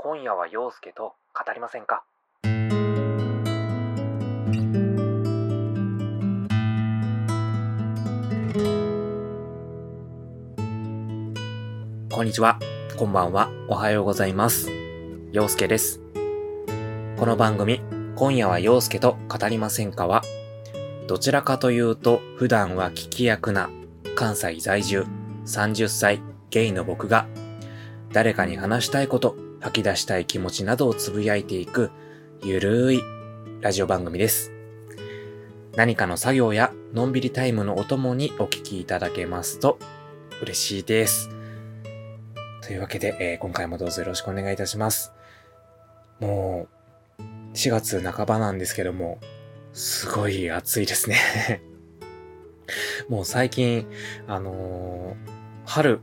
今夜は陽介と語りませんか？こんにちは、こんばんは、おはようございます。陽介です。この番組、今夜は陽介と語りませんかは、どちらかというと普段は聞き役な関西在住30歳ゲイの僕が誰かに話したいこと、吐き出したい気持ちなどをつぶやいていくゆるいラジオ番組です。何かの作業やのんびりタイムのお供にお聞きいただけますと嬉しいです。というわけで、えー今回もどうぞよろしくお願いいたします。もう、4月半ばなんですけども、すごい暑いですね。もう最近、あのー春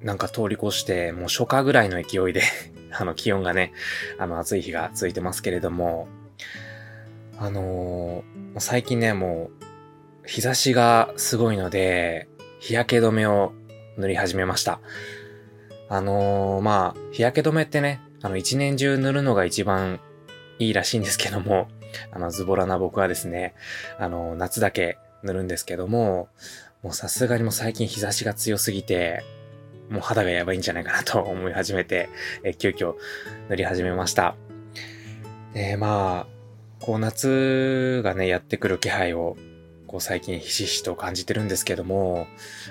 なんか通り越して、もう初夏ぐらいの勢いで、あの気温がね、あの暑い日が続いてますけれども、あのー最近ね、もう、日差しがすごいので、日焼け止めを塗り始めました。あのーまあ、日焼け止めってね、あの一年中塗るのが一番いいらしいんですけども、あの、ズボラな僕はですね、あの、夏だけ塗るんですけども、もうさすがにもう最近日差しが強すぎて、もう肌がやばいんじゃないかなと思い始めて、え急遽塗り始めました。で、まあ、こう夏がね、やってくる気配を、こう最近ひしひしと感じてるんですけども、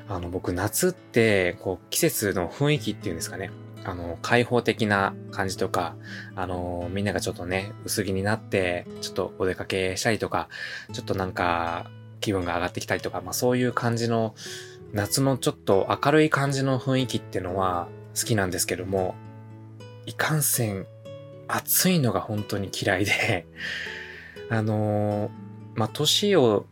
あの僕夏って、こう季節の雰囲気っていうんですかね、あの、開放的な感じとか、あの、みんながちょっとね、薄着になって、ちょっとお出かけしたりとか、ちょっとなんか、気分が上がってきたりとか、まあそういう感じの、夏のちょっと明るい感じの雰囲気ってのは好きなんですけども、いかんせん、暑いのが本当に嫌いで、あのまあ年を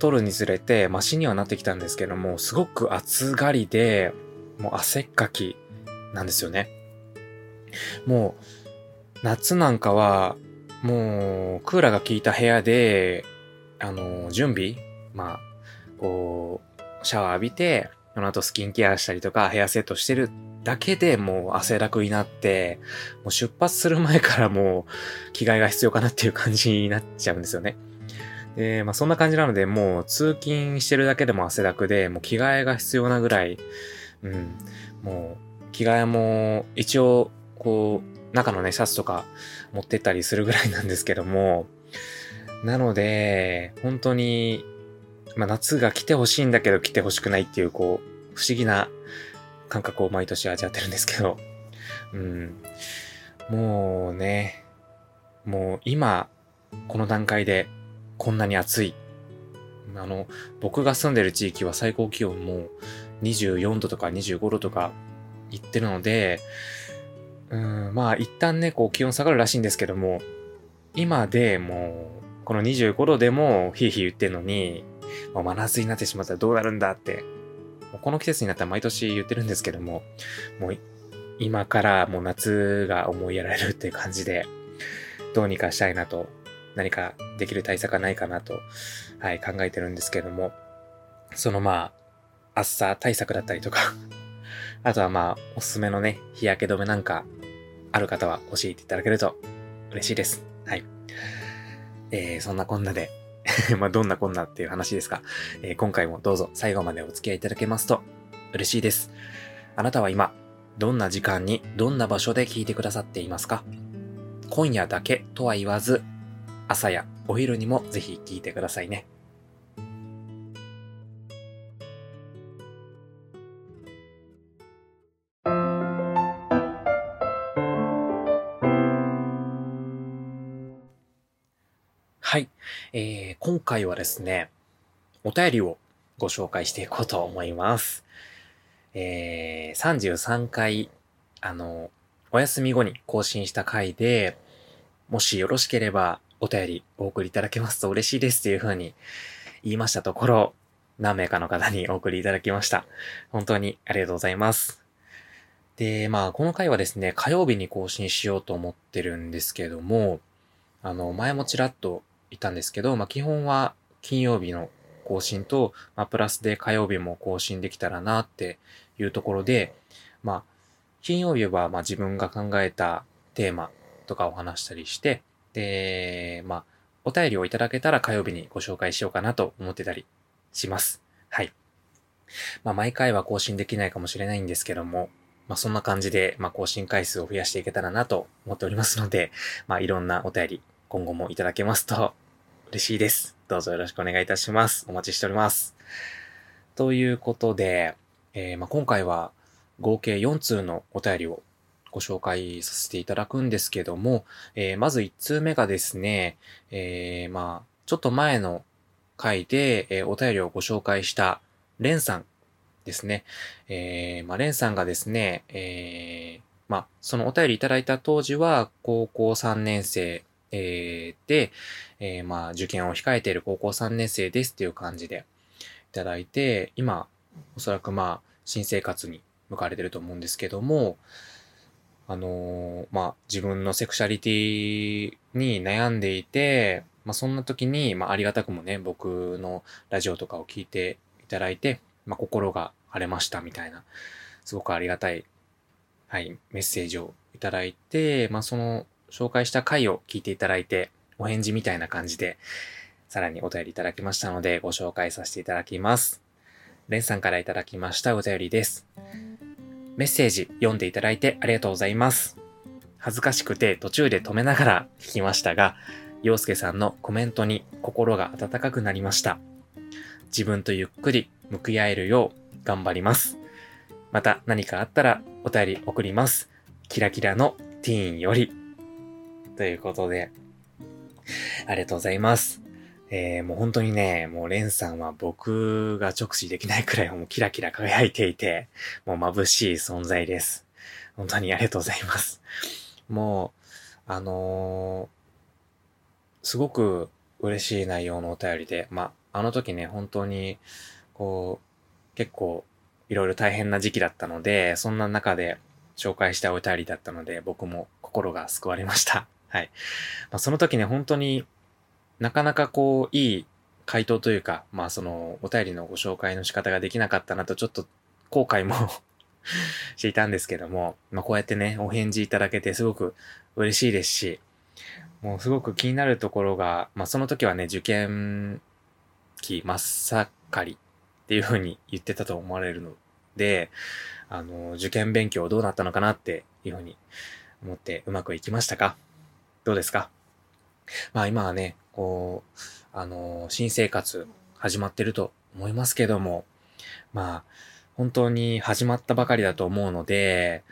取るにつれて、マシにはなってきたんですけども、すごく暑がりで、もう汗っかきなんですよね。もう、夏なんかは、もう、クーラーが効いた部屋で、あの、準備まあ、こう、シャワー浴びて、その後スキンケアしたりとか、ヘアセットしてるだけでもう汗だくになって、もう出発する前からもう着替えが必要かなっていう感じになっちゃうんですよね。で、まあそんな感じなので、もう通勤してるだけでも汗だくで、もう着替えが必要なぐらい、うん、もう着替えも一応、こう、中のね、シャツとか持ってったりするぐらいなんですけども、なので、本当に、まあ夏が来てほしいんだけど来てほしくないっていう、こう、不思議な感覚を毎年味わってるんですけど、うん。もうね、もう今、この段階でこんなに暑い。あの、僕が住んでる地域は最高気温も24度とか25度とか行ってるので、うん、まあ一旦ね、こう気温下がるらしいんですけども、今でもう、この25度でもヒーヒー言ってるのに、もう真夏になってしまったらどうなるんだって、もうこの季節になったら毎年言ってるんですけども、もう今からもう夏が思いやられるっていう感じで、どうにかしたいなと、何かできる対策はないかなと、はい、考えてるんですけども、そのまあ、暑さ対策だったりとか、あとはまあ、おすすめのね、日焼け止めなんか、ある方は教えていただけると嬉しいです。はい。えー、そんなこんなで、まあ、どんなこんなっていう話ですが、えー今回もどうぞ最後までお付き合いいただけますと嬉しいです。あなたは今、どんな時間に、どんな場所で聞いてくださっていますか今夜だけとは言わず、朝やお昼にもぜひ聞いてくださいね。はい。えー、今回はですね、お便りをご紹介していこうと思います。えー、33回、あの、お休み後に更新した回で、もしよろしければお便りお送りいただけますと嬉しいですというふうに言いましたところ、何名かの方にお送りいただきました。本当にありがとうございます。で、まあ、この回はですね、火曜日に更新しようと思ってるんですけども、あの、前もちらっと言ったんですけど、まあ、基本は金曜日の更新と、まあ、プラスで火曜日も更新できたらなっていうところで、まあ、金曜日はまあ自分が考えたテーマとかを話したりして、で、まあ、お便りをいただけたら火曜日にご紹介しようかなと思ってたりします。はい。まあ、毎回は更新できないかもしれないんですけども、まあ、そんな感じで、まあ、更新回数を増やしていけたらなと思っておりますので、まあ、いろんなお便り、今後もいただけますと嬉しいです。どうぞよろしくお願いいたします。お待ちしております。ということで、えー、まあ、今回は合計4通のお便りをご紹介させていただくんですけども、えー、まず1通目がですね、えー、まあ、ちょっと前の回で、えー、お便りをご紹介したレンさんですね。えー、まあ、レンさんがですね、えー、まあ、そのお便りいただいた当時は高校3年生、えー、で、えー、まあ、受験を控えている高校3年生ですっていう感じでいただいて、今、おそらくまあ、新生活に向かわれてると思うんですけども、あのー、まあ、自分のセクシャリティに悩んでいて、まあ、そんな時に、まあ、ありがたくもね、僕のラジオとかを聞いていただいて、まあ、心が晴れましたみたいな、すごくありがたい、はい、メッセージをいただいて、まあ、その、紹介した回を聞いていただいて、お返事みたいな感じで、さらにお便りいただきましたので、ご紹介させていただきます。レンさんからいただきましたお便りです。メッセージ読んでいただいてありがとうございます。恥ずかしくて途中で止めながら聞きましたが、洋介さんのコメントに心が温かくなりました。自分とゆっくり向き合えるよう頑張ります。また何かあったらお便り送ります。キラキラのティーンより。ということで、ありがとうございます。えー、もう本当にね、もうレンさんは僕が直視できないくらいもうキラキラ輝いていて、もう眩しい存在です。本当にありがとうございます。もう、あのー、すごく嬉しい内容のお便りで、まあ、あの時ね、本当に、こう、結構、いろいろ大変な時期だったので、そんな中で紹介したお便りだったので、僕も心が救われました。はい。まあ、その時ね、本当になかなかこう、いい回答というか、まあその、お便りのご紹介の仕方ができなかったなと、ちょっと後悔も していたんですけども、まあこうやってね、お返事いただけてすごく嬉しいですし、もうすごく気になるところが、まあその時はね、受験期真っ盛りっていう風に言ってたと思われるので、あの、受験勉強どうなったのかなっていう風に思ってうまくいきましたか？どうですか？まあ今はね、こう、あの、新生活始まってると思いますけども、まあ、本当に始まったばかりだと思うので、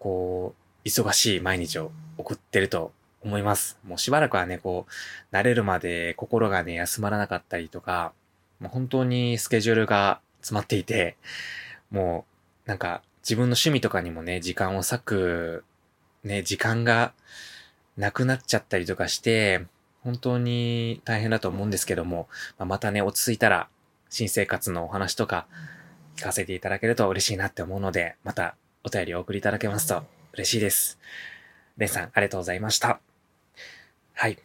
こう、忙しい毎日を送ってると思います。もうしばらくはね、こう、慣れるまで心がね、休まらなかったりとか、もう本当にスケジュールが詰まっていて、もう、なんか、自分の趣味とかにもね、時間を割く、ね、時間がなくなっちゃったりとかして、本当に大変だと思うんですけども、まあ、またね、落ち着いたら、新生活のお話とか聞かせていただけると嬉しいなって思うので、またお便りをお送りいただけますと嬉しいです。レンさん、ありがとうございました。はい。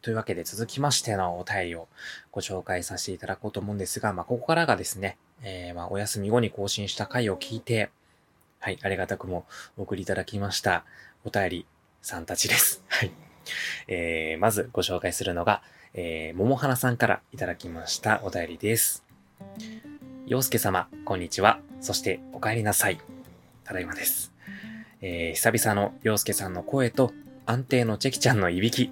というわけで続きましてのお便りをご紹介させていただこうと思うんですが、まあ、ここからがですね、えー、まあ、お休み後に更新した回を聞いて、はい、ありがたくもお送りいただきましたお便りさんたちです。はい。えー、まずご紹介するのが、えー、桃花さんからいただきましたお便りです。洋介様、こんにちは。そしてお帰りなさい。ただいまです。えー、久々の洋介さんの声と安定のチェキちゃんのいびき。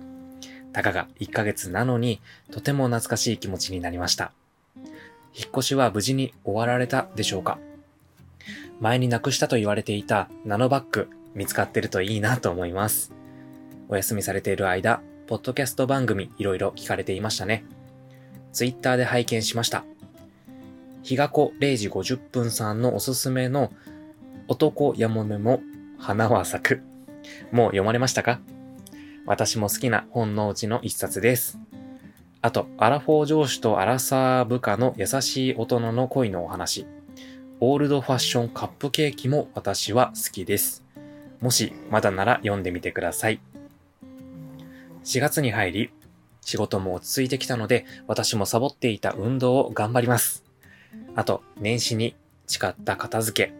たかが1ヶ月なのに、とても懐かしい気持ちになりました。引っ越しは無事に終わられたでしょうか前になくしたと言われていたナノバッグ見つかってるといいなと思います。お休みされている間、ポッドキャスト番組いろいろ聞かれていましたね。ツイッターで拝見しました。日が子0時50分さんのおすすめの男やもめも花は咲く。もう読まれましたか？私も好きな本のうちの一冊です。あと、アラフォー上司とアラサー部下の優しい大人の恋のお話。オールドファッションカップケーキも私は好きです。もしまだなら読んでみてください。4月に入り、仕事も落ち着いてきたので、私もサボっていた運動を頑張ります。あと、年始に誓った片付け。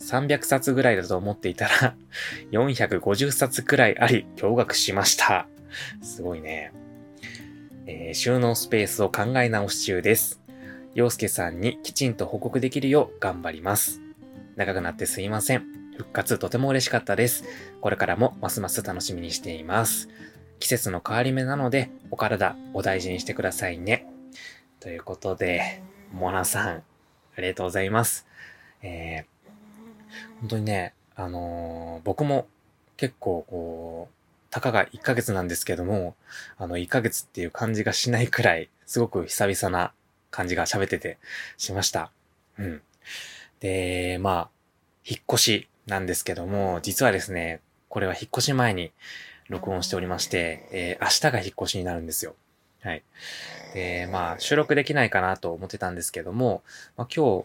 300冊ぐらいだと思っていたら、450冊くらいあり、驚愕しました。すごいね。えー、収納スペースを考え直し中です。洋介さんにきちんと報告できるよう頑張ります。長くなってすいません。復活とても嬉しかったです。これからもますます楽しみにしています。季節の変わり目なので、お体お大事にしてくださいね。ということで、モナさん、ありがとうございます。えー本当にね、あのー、僕も結構こう、たかが1ヶ月なんですけども、あの、1ヶ月っていう感じがしないくらい、すごく久々な感じが喋っててしました。うん。で、まあ、引っ越しなんですけども、実はですね、これは引っ越し前に録音しておりまして、えー、明日が引っ越しになるんですよ。はい。で、まあ、収録できないかなと思ってたんですけども、まあ、今日、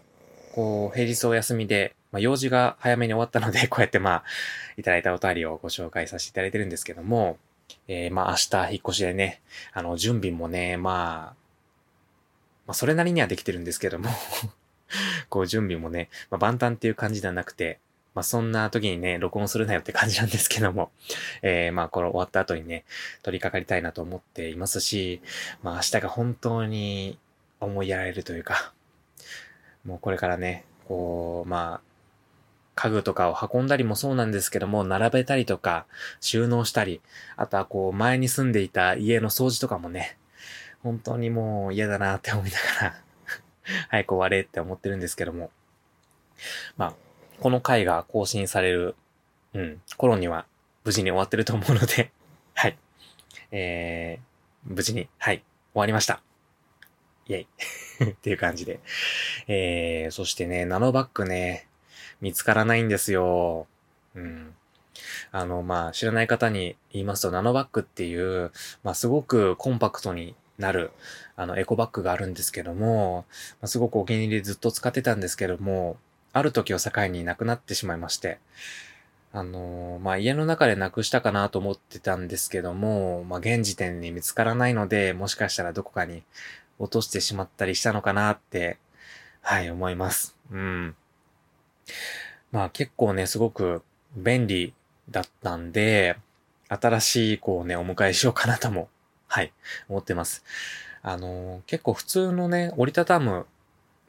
こう、平日お休みで、まあ、用事が早めに終わったので、こうやってまあ、いただいたお便りをご紹介させていただいてるんですけども、えー、まあ明日引っ越しでね、あの、準備もね、まあ、まあそれなりにはできてるんですけども こう準備もね、まあ万端っていう感じではなくて、まあそんな時にね、録音するなよって感じなんですけども、えー、まあこれ終わった後にね、取り掛かりたいなと思っていますし、まあ明日が本当に思いやられるというか、もうこれからね、こう、まあ、家具とかを運んだりもそうなんですけども、並べたりとか、収納したり、あとはこう、前に住んでいた家の掃除とかもね、本当にもう嫌だなって思いながら 早く終われって思ってるんですけども。まあ、この回が更新される、うん、頃には無事に終わってると思うので はい。えー、無事に、はい、終わりました。イェイ っていう感じで。えー、そしてね、ナノバッグね、見つからないんですよ。うん。あの、まあ、知らない方に言いますと、ナノバッグっていう、まあ、すごくコンパクトになる、あの、エコバッグがあるんですけども、まあ、すごくお気に入りでずっと使ってたんですけども、ある時を境になくなってしまいまして、あのまあ、家の中でなくしたかなと思ってたんですけども、まあ、現時点に見つからないので、もしかしたらどこかに落としてしまったりしたのかなって、はい、思います。うん。まあ結構ね、すごく便利だったんで、新しい子をね、お迎えしようかなとも、はい、思ってます。あのー、結構普通のね、折りたたむ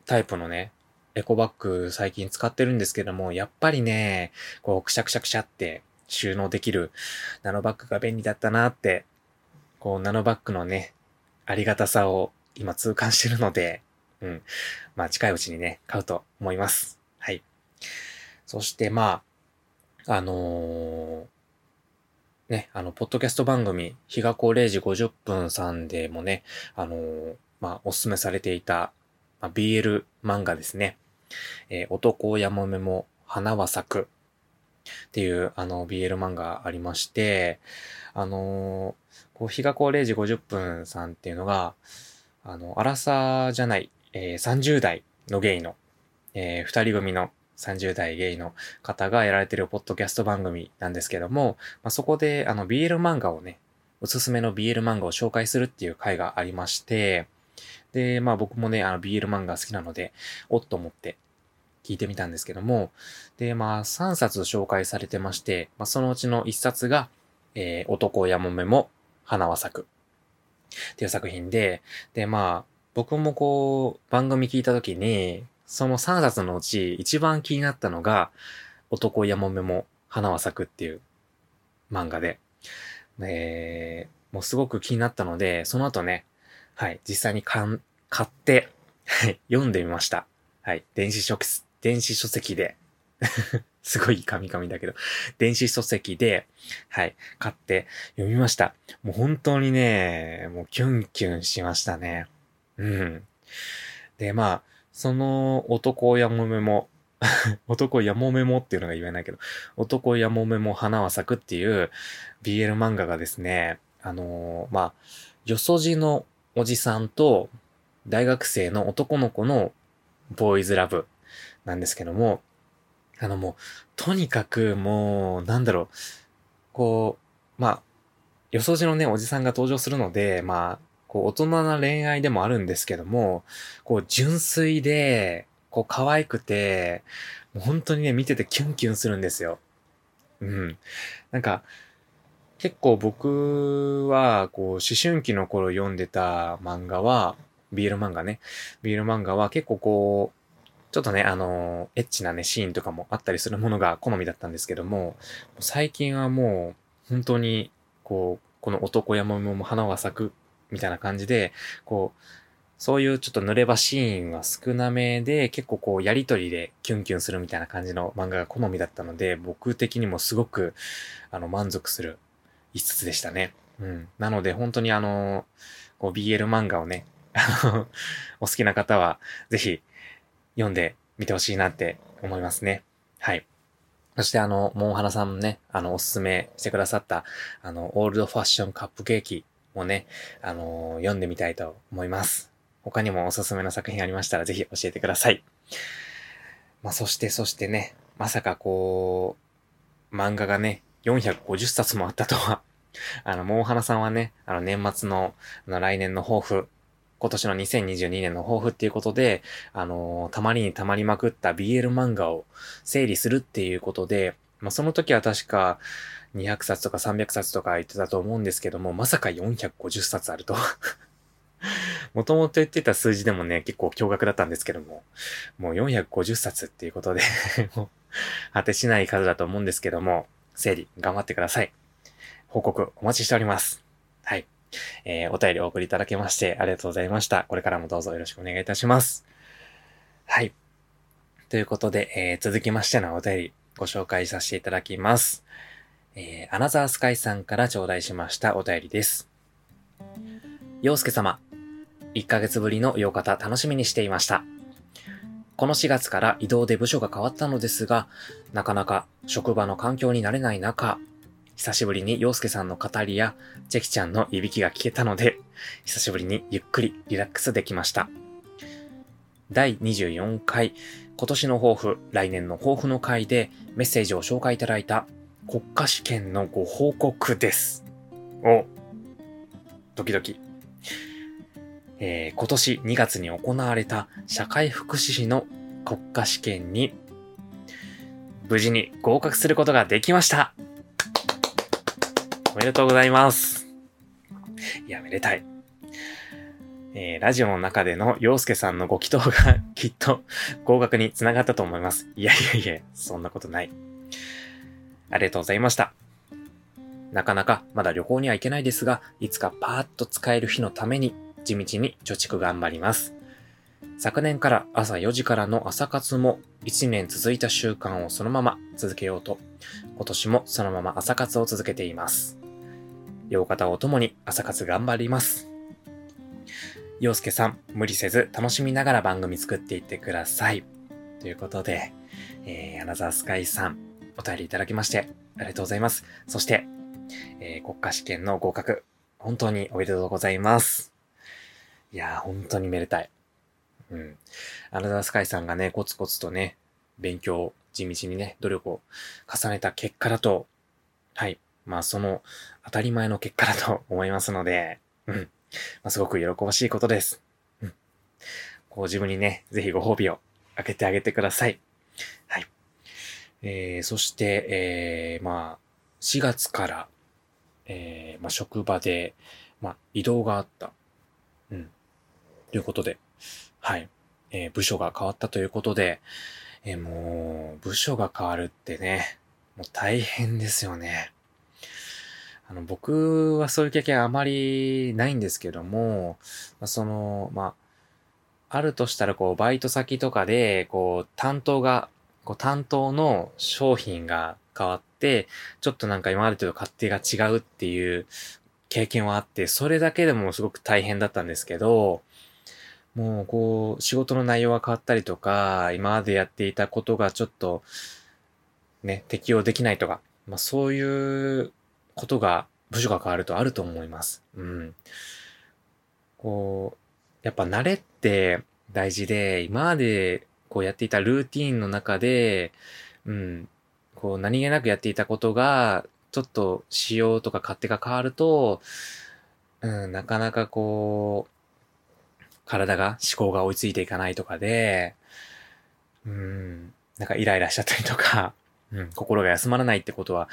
タイプのね、エコバッグ最近使ってるんですけども、やっぱりね、こう、くしゃくしゃくしゃって収納できるナノバッグが便利だったなって、こう、ナノバッグのね、ありがたさを今痛感してるので、うん。まあ近いうちにね、買うと思います。はい。そしてまあ、あのー、ね、あの、ポッドキャスト番組、日が子0時50分さんでもね、あのー、まあ、おすすめされていた、まあ、BL 漫画ですね。えー、男やもめも花は咲くっていう、あの、BL 漫画ありまして、あのー、こう、日が子0時50分さんっていうのが、あの、荒さじゃない、えー、30代のゲイの、えー、二人組の30代ゲイの方がやられてるポッドキャスト番組なんですけども、まあ、そこであの BL 漫画をね、おすすめの BL 漫画を紹介するっていう回がありまして、で、まあ僕もね、あの BL 漫画好きなので、おっと思って聞いてみたんですけども、で、まあ3冊紹介されてまして、まあそのうちの1冊が、えー、男やもめも花は咲くっていう作品で、で、まあ僕もこう番組聞いた時に、その3冊のうち一番気になったのが、男やもめも花は咲くっていう漫画で、えー、もうすごく気になったので、その後ね、はい、実際にかん買って、はい読んでみました。はい、電子書、電子書籍で すごいカミカミだけど、電子書籍で、はい、買って読みました。もう本当にね、もうキュンキュンしましたね。うん。で、まあ、その男やもめも 男やもめもっていうのが言えないけど、男やもめも花は咲くっていう BL 漫画がですね、あのー、まあ、よそじのおじさんと大学生の男の子のボーイズラブなんですけども、あのもう、とにかくもう、なんだろう、こう、まあ、よそじのね、おじさんが登場するので、まあ、こう、大人な恋愛でもあるんですけども、こう、純粋で、こう、可愛くて、本当にね、見ててキュンキュンするんですよ。うん。なんか、結構僕は、こう、思春期の頃読んでた漫画は、ビール漫画ね。ビール漫画は結構こう、ちょっとね、あのエッチなね、シーンとかもあったりするものが好みだったんですけども、最近はもう、本当に、こう、この男山も花が咲く、みたいな感じで、こう、そういうちょっと濡れ場シーンは少なめで、結構こう、やりとりでキュンキュンするみたいな感じの漫画が好みだったので、僕的にもすごく、あの、満足する一冊でしたね。うん。なので、本当にあの、こう、BL 漫画をね、あの、お好きな方は、ぜひ、読んでみてほしいなって思いますね。はい。そしてあの、モンハナさんもね、あの、おすすめしてくださった、あの、オールドファッションカップケーキもね、あの、読んでみたいと思います。他にもおすすめの作品ありましたらぜひ教えてください。まあ、そして、そしてね、まさかこう、漫画がね、450冊もあったとは。あの、モンハナさんはね、あの、年末の、あの、来年の抱負、今年の2022年の抱負っていうことで、あのー、たまりにたまりまくった BL 漫画を整理するっていうことで、まあ、その時は確か200冊とか300冊とか言ってたと思うんですけども、まさか450冊あると もともと言ってた数字でもね、結構驚愕だったんですけども、もう450冊っていうことで、果てしない数だと思うんですけども、整理頑張ってください。報告お待ちしております。はい。えー、お便りお送りいただきましてありがとうございました。これからもどうぞよろしくお願いいたします。はい。ということで、えー、続きましてのお便りご紹介させていただきます。えー、アナザースカイさんから頂戴しましたお便りです。洋介様、1ヶ月ぶりの洋方楽しみにしていました。この4月から移動で部署が変わったのですが、なかなか職場の環境になれない中、久しぶりに洋介さんの語りや、チェキちゃんのいびきが聞けたので、久しぶりにゆっくりリラックスできました。第24回、今年の抱負、来年の抱負の回でメッセージを紹介いただいた国家試験のご報告です。お、ドキドキ。えー、今年2月に行われた社会福祉士の国家試験に無事に合格することができました。おめでとうございます。いや、めでたい。えー、ラジオの中での洋介さんのご祈祷が きっと合格につながったと思います。いやいやいや、そんなことない。ありがとうございました。なかなかまだ旅行には行けないですが、いつかパーッと使える日のために地道に貯蓄頑張ります。昨年から朝4時からの朝活も1年続いた習慣をそのまま続けようと、今年もそのまま朝活を続けています。両方を共に朝活頑張ります。洋介さん、無理せず楽しみながら番組作っていってください。ということで、えー、アナザースカイさん、お便りいただきまして、ありがとうございます。そして、えー、国家試験の合格、本当におめでとうございます。いやー、本当にめでたい。うん。アナザースカイさんがね、コツコツとね、勉強、地道にね、努力を重ねた結果だと、はい。まあ、その当たり前の結果だと 思いますので、うん。まあ、すごく喜ばしいことです。うん。こう自分にね、ぜひご褒美をあげてあげてください。はい。えー、そして、えー、まあ、4月から、えー、まあ、職場で、まあ、移動があった。ということで、はい。えー、部署が変わったということで、えー、もう、部署が変わるってね、もう大変ですよね。あの、僕はそういう経験あまりないんですけども、まあ、その、まあ、あるとしたら、こう、バイト先とかで、こう、担当が、こう、担当の商品が変わって、ちょっとなんか今までと勝手が違うっていう経験はあって、それだけでもすごく大変だったんですけど、もうこう、仕事の内容が変わったりとか、今までやっていたことがちょっと、ね、適用できないとか、まあそういうことが、部署が変わるとあると思います。うん。こう、やっぱ慣れって大事で、今までこうやっていたルーティンの中で、うん、こう何気なくやっていたことが、ちょっと仕様とか勝手が変わると、うん、なかなかこう、体が、思考が追いついていかないとかで、うん、なんかイライラしちゃったりとか、うん、心が休まらないってことは、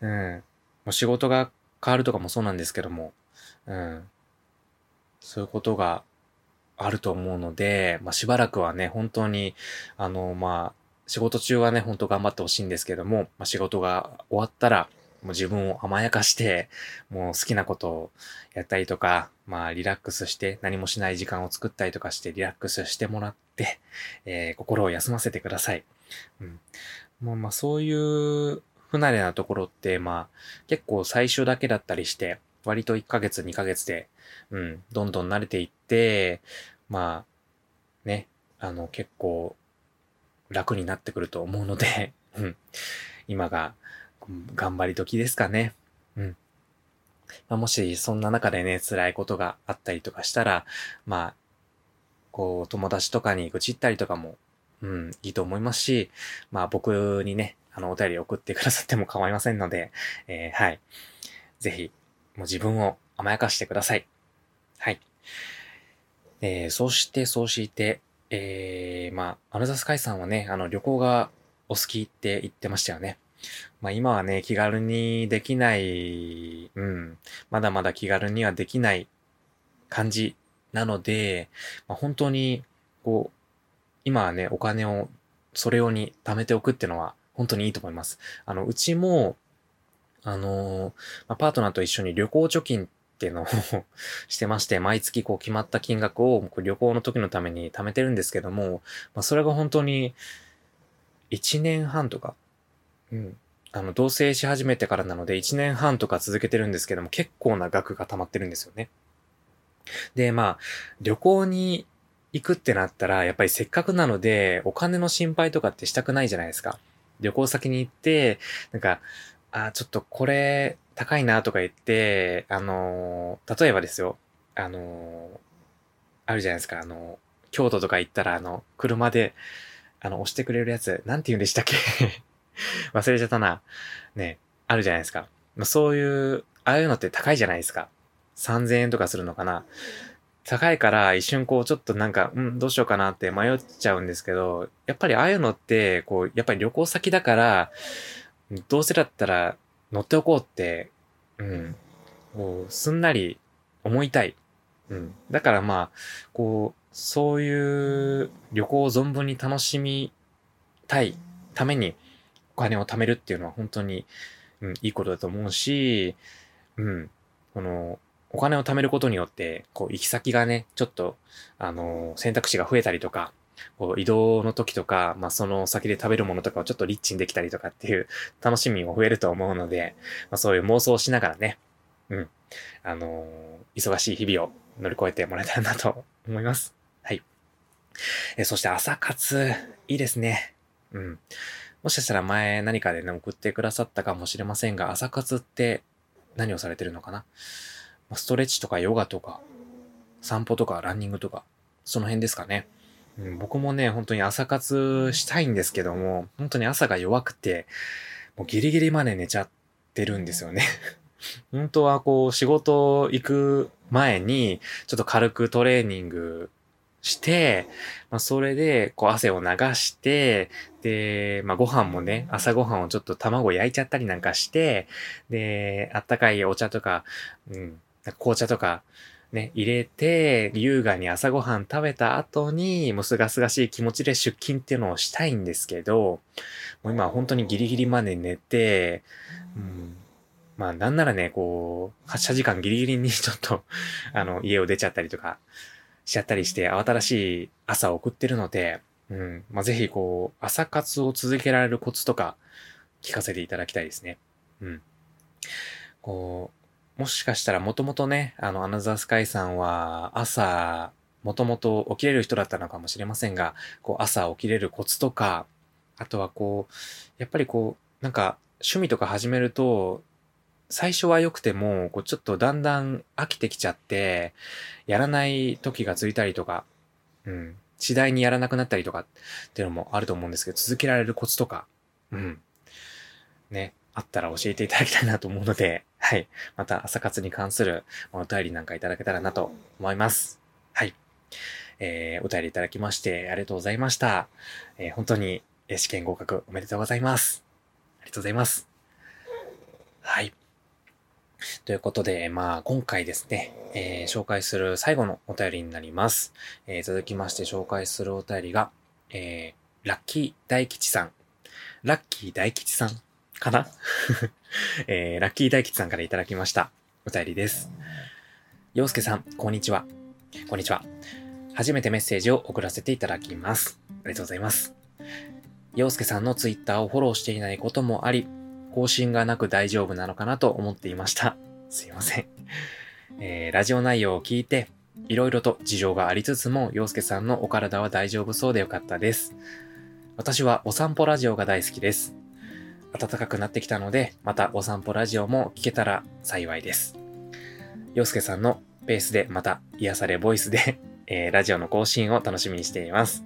うん、もう仕事が変わるとかもそうなんですけども、うん、そういうことがあると思うので、まあ、しばらくはね、本当に、あの、まあ、仕事中はね、本当頑張ってほしいんですけども、まあ、仕事が終わったら、もう自分を甘やかして、もう好きなことをやったりとか、まあリラックスして何もしない時間を作ったりとかしてリラックスしてもらって、えー、心を休ませてください。うん。もうまあそういう不慣れなところって、まあ結構最初だけだったりして、割と1ヶ月2ヶ月で、うん、どんどん慣れていって、まあ、ね、あの結構楽になってくると思うので、うん。今が頑張り時ですかね。うん。まあ、もしそんな中でね、辛いことがあったりとかしたら、まあ、こう、友達とかに愚痴ったりとかも、うん、いいと思いますし、まあ僕にね、あの、お便り送ってくださっても構いませんので、えー、はい。ぜひ、もう自分を甘やかしてください。はい。えー、そして、そうして、えー、まあ、アルザスカイさんはね、あの、旅行がお好きって言ってましたよね。まあ今はね、気軽にできない、うん、まだまだ気軽にはできない感じなので、まあ、本当に、こう、今はね、お金をそれ用に貯めておくっていうのは本当にいいと思います。あの、うちも、あのー、まあ、パートナーと一緒に旅行貯金っていうのを してまして、毎月こう決まった金額を旅行の時のために貯めてるんですけども、まあ、それが本当に1年半とかうん。あの、同棲し始めてからなので1年半とか続けてるんですけども、結構な額が溜まってるんですよね。で、まあ、旅行に行くってなったら、やっぱりせっかくなので、お金の心配とかってしたくないじゃないですか。旅行先に行って、なんか、あ、ちょっとこれ高いなとか言って、あのー、例えばですよ、あのー、あるじゃないですか、あのー、京都とか行ったら、あの、車で、あの、押してくれるやつ、なんて言うんでしたっけ？忘れちゃったな。ね、あるじゃないですか。まあ、そういう、ああいうのって高いじゃないですか。3000円とかするのかな。高いから一瞬こうちょっとなんか、うん、どうしようかなって迷っちゃうんですけど、やっぱりああいうのって、こう、やっぱり旅行先だから、どうせだったら乗っておこうって、うん、こう、すんなり思いたい。うん。だからまあ、こう、そういう旅行を存分に楽しみたいために、金を貯めるっていうのは本当に、うん、いいことだと思うし、うん、この、お金を貯めることによって、こう、行き先がね、ちょっと、あの選択肢が増えたりとか、こう、移動の時とか、まあ、その先で食べるものとかをちょっとリッチにできたりとかっていう楽しみも増えると思うので、まあ、そういう妄想をしながらね、うん、あの忙しい日々を乗り越えてもらえたらなと思います。はい。えそして朝活、いいですね。うん。もしかしたら前何かでね、送ってくださったかもしれませんが、朝活って何をされてるのかな？ストレッチとかヨガとか、散歩とかランニングとか、その辺ですかね。僕もね、本当に朝活したいんですけども、本当に朝が弱くて、もうギリギリまで寝ちゃってるんですよね 本当はこう仕事行く前にちょっと軽くトレーニングして、まあ、それで、こう、汗を流して、で、まあ、ご飯もね、朝ご飯をちょっと卵焼いちゃったりなんかして、で、あったかいお茶とか、うん、紅茶とか、ね、入れて、優雅に朝ごはん食べた後に、もうすがすがしい気持ちで出勤っていうのをしたいんですけど、もう今本当にギリギリまで寝て、うん、まあなんならね、こう、発車時間ギリギリにちょっと、あの、家を出ちゃったりとか、しちゃったりして、慌ただしい朝を送ってるので、うん。まあ、ぜひ、こう、朝活を続けられるコツとか、聞かせていただきたいですね。うん。こう、もしかしたらもともとね、あの、アナザースカイさんは、朝、もともと起きれる人だったのかもしれませんが、こう、朝起きれるコツとか、あとはこう、やっぱりこう、なんか、趣味とか始めると、最初は良くても、こうちょっとだんだん飽きてきちゃって、やらない時がついたりとか、うん、次第にやらなくなったりとかっていうのもあると思うんですけど、続けられるコツとか、うん、ね、あったら教えていただきたいなと思うので、はい。また朝活に関するお便りなんかいただけたらなと思います。はい。えー、お便りいただきましてありがとうございました。えー、本当に試験合格おめでとうございます。ありがとうございます。はい。ということで、まあ、今回ですね、えー、紹介する最後のお便りになります。えー、続きまして紹介するお便りが、えー、ラッキー大吉さん。ラッキー大吉さんかな？えー、ラッキー大吉さんからいただきました。お便りです。洋介さん、こんにちは。こんにちは。初めてメッセージを送らせていただきます。ありがとうございます。洋介さんのツイッターをフォローしていないこともあり、更新がなく大丈夫なのかなと思っていました。すいません。えー、ラジオ内容を聞いて、いろいろと事情がありつつも、洋介さんのお体は大丈夫そうでよかったです。私はお散歩ラジオが大好きです。暖かくなってきたので、またお散歩ラジオも聞けたら幸いです。洋介さんのペースでまた癒されボイスで えー、ラジオの更新を楽しみにしています。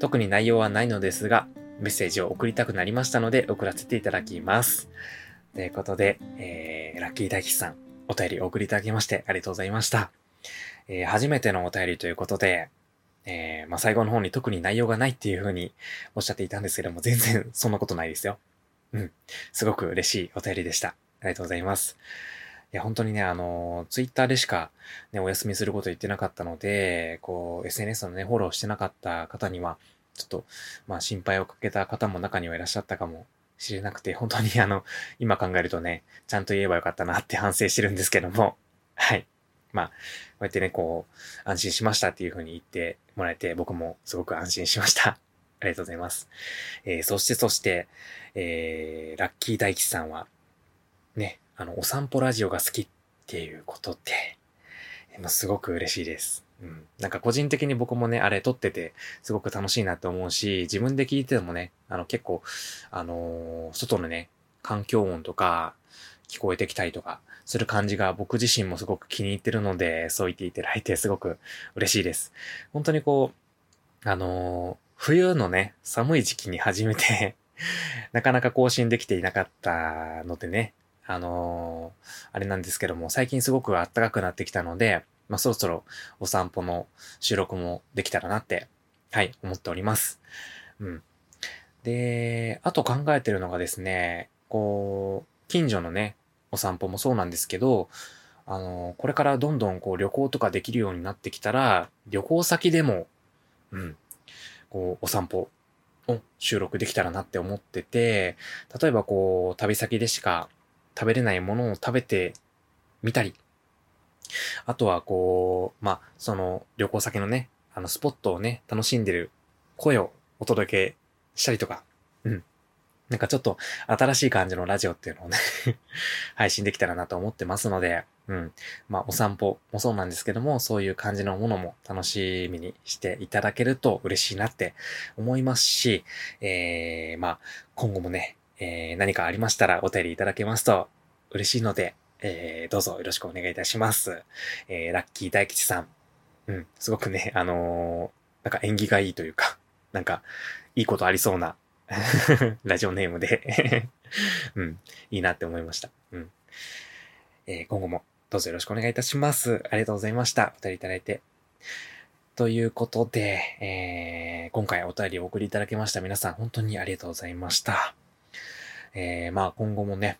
特に内容はないのですが、メッセージを送りたくなりましたので送らせていただきます。ということで、えー、ラッキー大吉さん、お便りお送りいただきましてありがとうございました。えー、初めてのお便りということで、えー、まあ、最後の方に特に内容がないっていう風におっしゃっていたんですけども、全然そんなことないですよ。うん。すごく嬉しいお便りでした。ありがとうございます。いや、本当にね、あの、ツイッターでしかね、お休みすること言ってなかったので、こう、SNS のね、フォローしてなかった方には、ちょっと、まあ、心配をかけた方も中にはいらっしゃったかもしれなくて、本当にあの、今考えるとね、ちゃんと言えばよかったなって反省してるんですけども、はい。まあ、こうやってね、こう、安心しましたっていう風に言ってもらえて、僕もすごく安心しました。ありがとうございます。えー、そしてそして、えー、ラッキー大吉さんは、ね、あの、お散歩ラジオが好きっていうことって、すごく嬉しいです。うん。なんか個人的に僕もね、あれ撮ってて、すごく楽しいなって思うし、自分で聞いてもね、あの結構、あのー、外のね、環境音とか、聞こえてきたりとか、する感じが僕自身もすごく気に入ってるので、そう言っていただいてすごく嬉しいです。本当にこう、あのー、冬のね、寒い時期に始めて なかなか更新できていなかったのでね、あのー、あれなんですけども、最近すごく暖かくなってきたので、まあ、そろそろお散歩の収録もできたらなって、はい、思っております。うん。で、あと考えてるのがですね、こう、近所のね、お散歩もそうなんですけど、あの、これからどんどんこう旅行とかできるようになってきたら、旅行先でも、うん、こう、お散歩を収録できたらなって思ってて、例えばこう、旅先でしか食べれないものを食べてみたり、あとはこう、まあ、その旅行先のね、あのスポットをね、楽しんでる声をお届けしたりとか、うん。なんかちょっと新しい感じのラジオっていうのをね 配信できたらなと思ってますので、うん。まあ、お散歩もそうなんですけども、そういう感じのものも楽しみにしていただけると嬉しいなって思いますし、えー、まあ、今後もね、えー、何かありましたらお便りいただけますと嬉しいので、えー、どうぞよろしくお願いいたします。えー、ラッキー大吉さん。うん、すごくね、あのー、なんか縁起がいいというか、なんか、いいことありそうな ラジオネームで うん、いいなって思いました。うん。えー、今後もどうぞよろしくお願いいたします。ありがとうございました。お便りいただいて。ということで、えー、今回お便りをお送りいただきました皆さん、本当にありがとうございました。えー、まあ今後もね、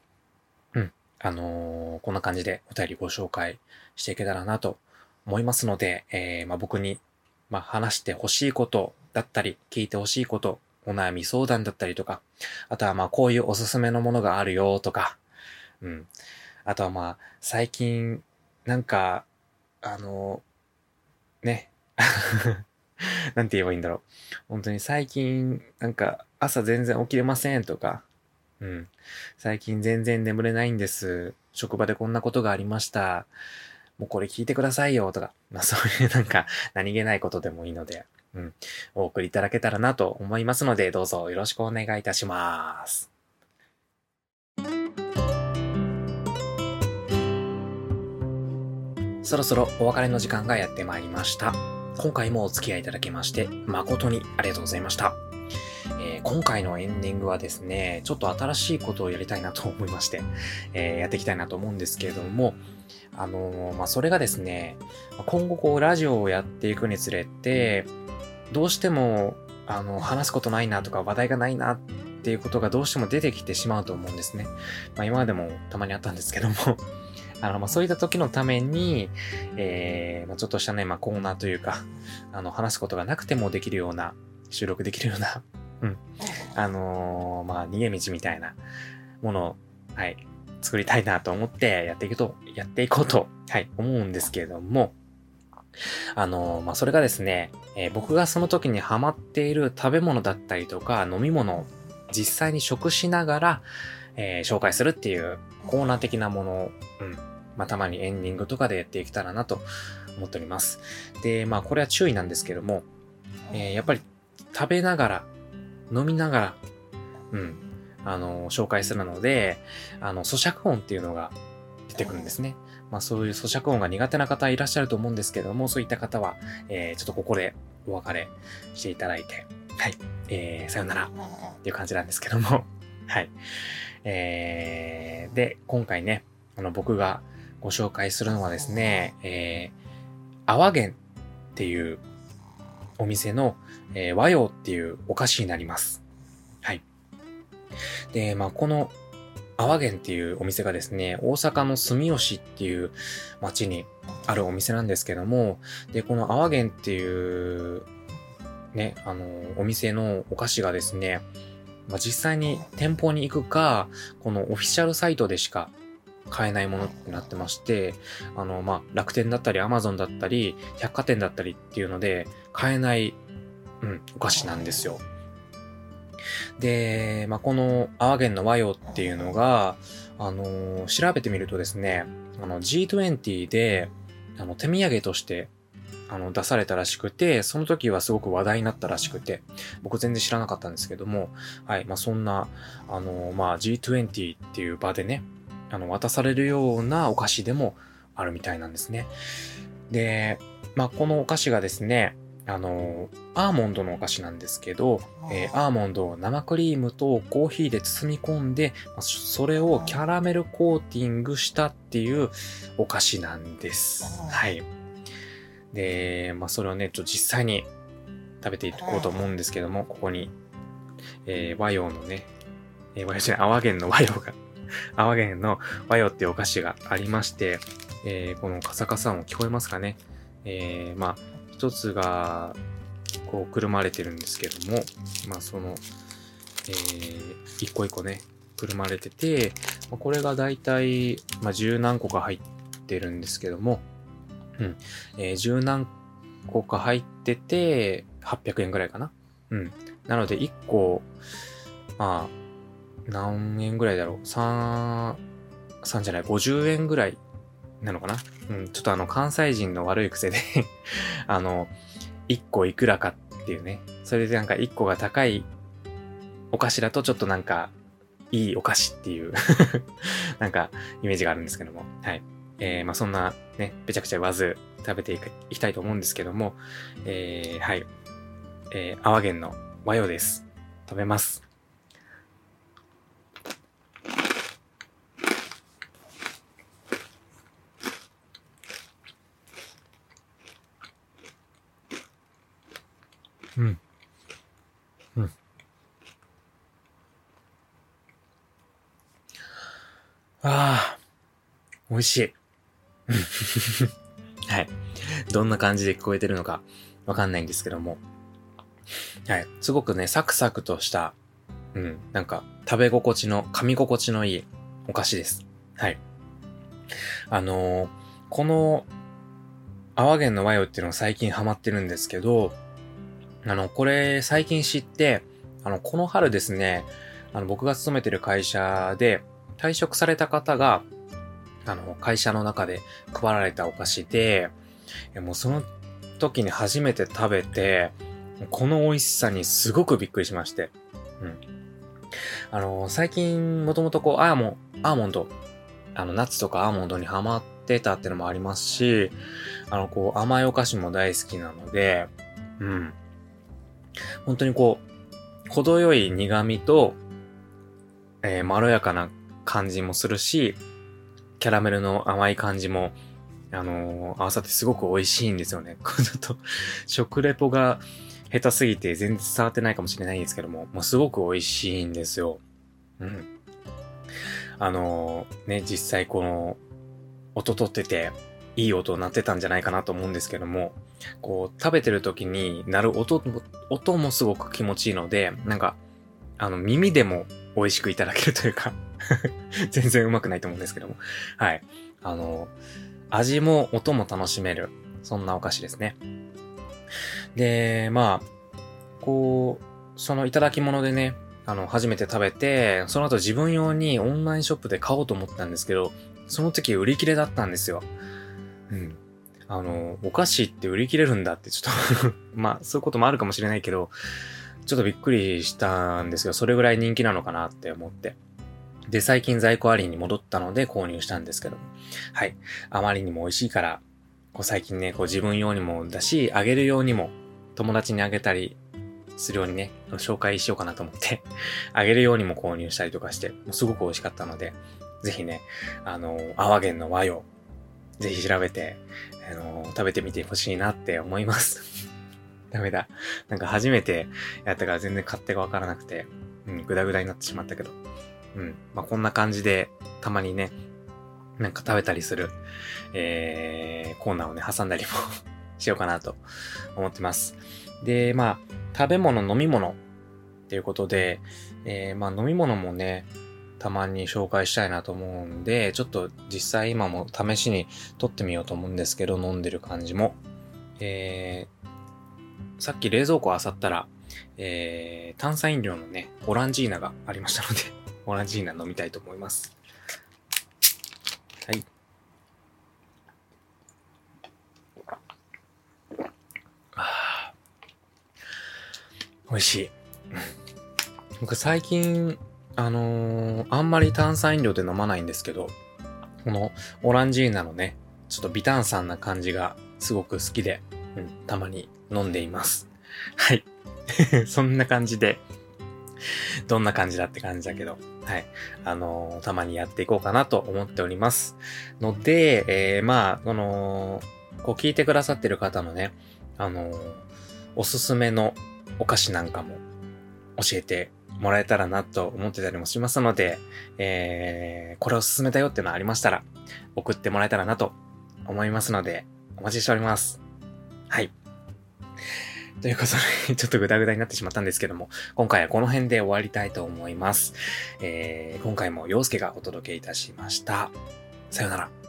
あのー、こんな感じでお便りご紹介していけたらなと思いますので、えー、まあ、僕に、まあ、話してほしいことだったり、聞いてほしいこと、お悩み相談だったりとか、あとはまあこういうおすすめのものがあるよとか、うん。あとはまあ最近なんか、あのね。なんて言えばいいんだろう。本当に最近なんか朝全然起きれませんとか、うん。最近全然眠れないんです。職場でこんなことがありました。もうこれ聞いてくださいよとか、まあ そういうなんか何気ないことでもいいので、うん。お送りいただけたらなと思いますので、どうぞよろしくお願いいたします。そろそろお別れの時間がやってまいりました。今回もお付き合いいただきまして、誠にありがとうございました。えー、今回のエンディングはですね、ちょっと新しいことをやりたいなと思いまして、えー、やっていきたいなと思うんですけれども、あのー、まあ、それがですね、今後こうラジオをやっていくにつれて、どうしてもあの、話すことないなとか話題がないなっていうことがどうしても出てきてしまうと思うんですね。まあ今までもたまにあったんですけども あの、まあそういった時のために、えー、まあ、ちょっとしたね、まあコーナーというか、あの、話すことがなくてもできるような、収録できるような、うん、あのー、まあ逃げ道みたいなものを、はい、作りたいなと思ってやっていくと、やっていこうと、はい、思うんですけれども、あの、まあ、それがですね、えー、僕がその時にハマっている食べ物だったりとか飲み物を実際に食しながら、えー、紹介するっていうコーナー的なものを、うん。まあ、たまにエンディングとかでやっていけたらなと思っております。で、まあ、これは注意なんですけども、えー、やっぱり食べながら、飲みながら、うん、あの、紹介するので、あの、咀嚼音っていうのが出てくるんですね。まあそういう咀嚼音が苦手な方いらっしゃると思うんですけども、そういった方は、えー、ちょっとここでお別れしていただいて、はい、えー、さよならっていう感じなんですけども、はい。えー、で、今回ね、あの、僕がご紹介するのはですね、えー、アワゲンっていうお店の、えー、和洋っていうお菓子になります。はい。で、まあ、このアワゲンっていうお店がですね、大阪の住吉っていう町にあるお店なんですけども、で、このアワゲンっていう、ね、あの、お店のお菓子がですね、まあ、実際に店舗に行くか、このオフィシャルサイトでしか買えないものってなってまして、あの、まあ、楽天だったり、アマゾンだったり、百貨店だったりっていうので、買えない、うん、お菓子なんですよ。で、まあ、このアワゲンの和洋っていうのが、あのー、調べてみるとですね、あの G20 で、あの、手土産として、あの、出されたらしくて、その時はすごく話題になったらしくて、僕全然知らなかったんですけども、はい、まあ、そんな、あのー、まあ、G20 っていう場でね、あの、渡されるようなお菓子でもあるみたいなんですね。で、まあ、このお菓子がですね、あの、アーモンドのお菓子なんですけど、えー、アーモンドを生クリームとコーヒーで包み込んで、それをキャラメルコーティングしたっていうお菓子なんです。はい。で、まあ、それをね、ちょっと実際に食べていこうと思うんですけども、ここに、えー、和洋のね、えー、和洋じゃない、泡源の和洋が 泡源の和洋っていうお菓子がありまして、えー、このカサカサ音聞こえますかね？えー、まあ、一つが、こう、くるまれてるんですけども、まあ、その、えー、一個一個ね、くるまれてて、まあ、これがだいたい、まあ、十何個か入ってるんですけども、うん、えー、十何個か入ってて、800円ぐらいかな。うん。なので、1個、まあ、何円ぐらいだろう ?3、3じゃない、50円ぐらいなのかなうん、ちょっとあの、関西人の悪い癖で あの、1個いくらかっていうね。それでなんか1個が高いお菓子だとちょっとなんか、いいお菓子っていう なんか、イメージがあるんですけども。はい。えー、まあそんなね、べちゃくちゃ言わず食べていきたいと思うんですけども、えー、はい。えー、泡源の和洋です。食べます。うん。うん。ああ、美味しい。はい。どんな感じで聞こえてるのかわかんないんですけども。はい。すごくね、サクサクとした、うん、なんか食べ心地の、噛み心地のいいお菓子です。はい。あのー、この、泡源の和洋っていうのが最近ハマってるんですけど、あの、これ最近知って、あの、この春ですね、あの、僕が勤めてる会社で退職された方が、あの、会社の中で配られたお菓子で、もうその時に初めて食べて、この美味しさにすごくびっくりしまして。うん。あの、最近もともとこう、アーモン、アーモンド、あの、ナッツとかアーモンドにハマってたってのもありますし、あの、こう、甘いお菓子も大好きなので、うん。本当にこう、程よい苦味と、えー、まろやかな感じもするし、キャラメルの甘い感じも、あのー、合わさってすごく美味しいんですよね。こ れちょっと、食レポが下手すぎて全然伝わってないかもしれないんですけども、もうすごく美味しいんですよ。うん。あのー、ね、実際この、音取ってて、いい音鳴ってたんじゃないかなと思うんですけども、こう、食べてる時に鳴る音も、音もすごく気持ちいいので、なんか、あの、耳でも美味しくいただけるというか 全然うまくないと思うんですけども。はい。あの、味も音も楽しめる、そんなお菓子ですね。で、まあ、こう、そのいただき物でね、あの、初めて食べて、その後自分用にオンラインショップで買おうと思ったんですけど、その時売り切れだったんですよ。うん。あの、お菓子って売り切れるんだってちょっと まあ、そういうこともあるかもしれないけど、ちょっとびっくりしたんですけど、それぐらい人気なのかなって思って。で、最近在庫ありに戻ったので購入したんですけども。はい。あまりにも美味しいから、こう最近ね、こう自分用にもだし、あげる用にも、友達にあげたりするようにね、紹介しようかなと思って あげるようにも購入したりとかして、もうすごく美味しかったので、ぜひね、あの、アワゲンの和洋、ぜひ調べて、あの、食べてみてほしいなって思います ダメだ。なんか初めてやったから全然勝手がわからなくて、うん、ぐだぐだになってしまったけど。うん。まあ、こんな感じで、たまにね、なんか食べたりする、えー、コーナーをね、挟んだりも しようかなと思ってます。で、まあ、食べ物、飲み物っていうことで、えー、まあ飲み物もね、たまに紹介したいなと思うんで、ちょっと実際今も試しに撮ってみようと思うんですけど、飲んでる感じも。えー、さっき冷蔵庫あさったら、えー、炭酸飲料のね、オランジーナがありましたので オランジーナ飲みたいと思います。はい。美味しい。僕最近、あのー、あんまり炭酸飲料で飲まないんですけど、このオランジーナのね、ちょっと微炭酸な感じがすごく好きで、うん、たまに飲んでいます。はい。そんな感じで、どんな感じだって感じだけど、はい。あのー、たまにやっていこうかなと思っております。ので、えー、まあ、この、こう聞いてくださってる方のね、あのー、おすすめのお菓子なんかも教えてもらえたらなと思ってたりもしますので、えー、これおすすめだよっていうのありましたら、送ってもらえたらなと思いますので、お待ちしております。はい。ということで、ちょっとグダグダになってしまったんですけども、今回はこの辺で終わりたいと思います。えー、今回も陽介がお届けいたしました。さよなら。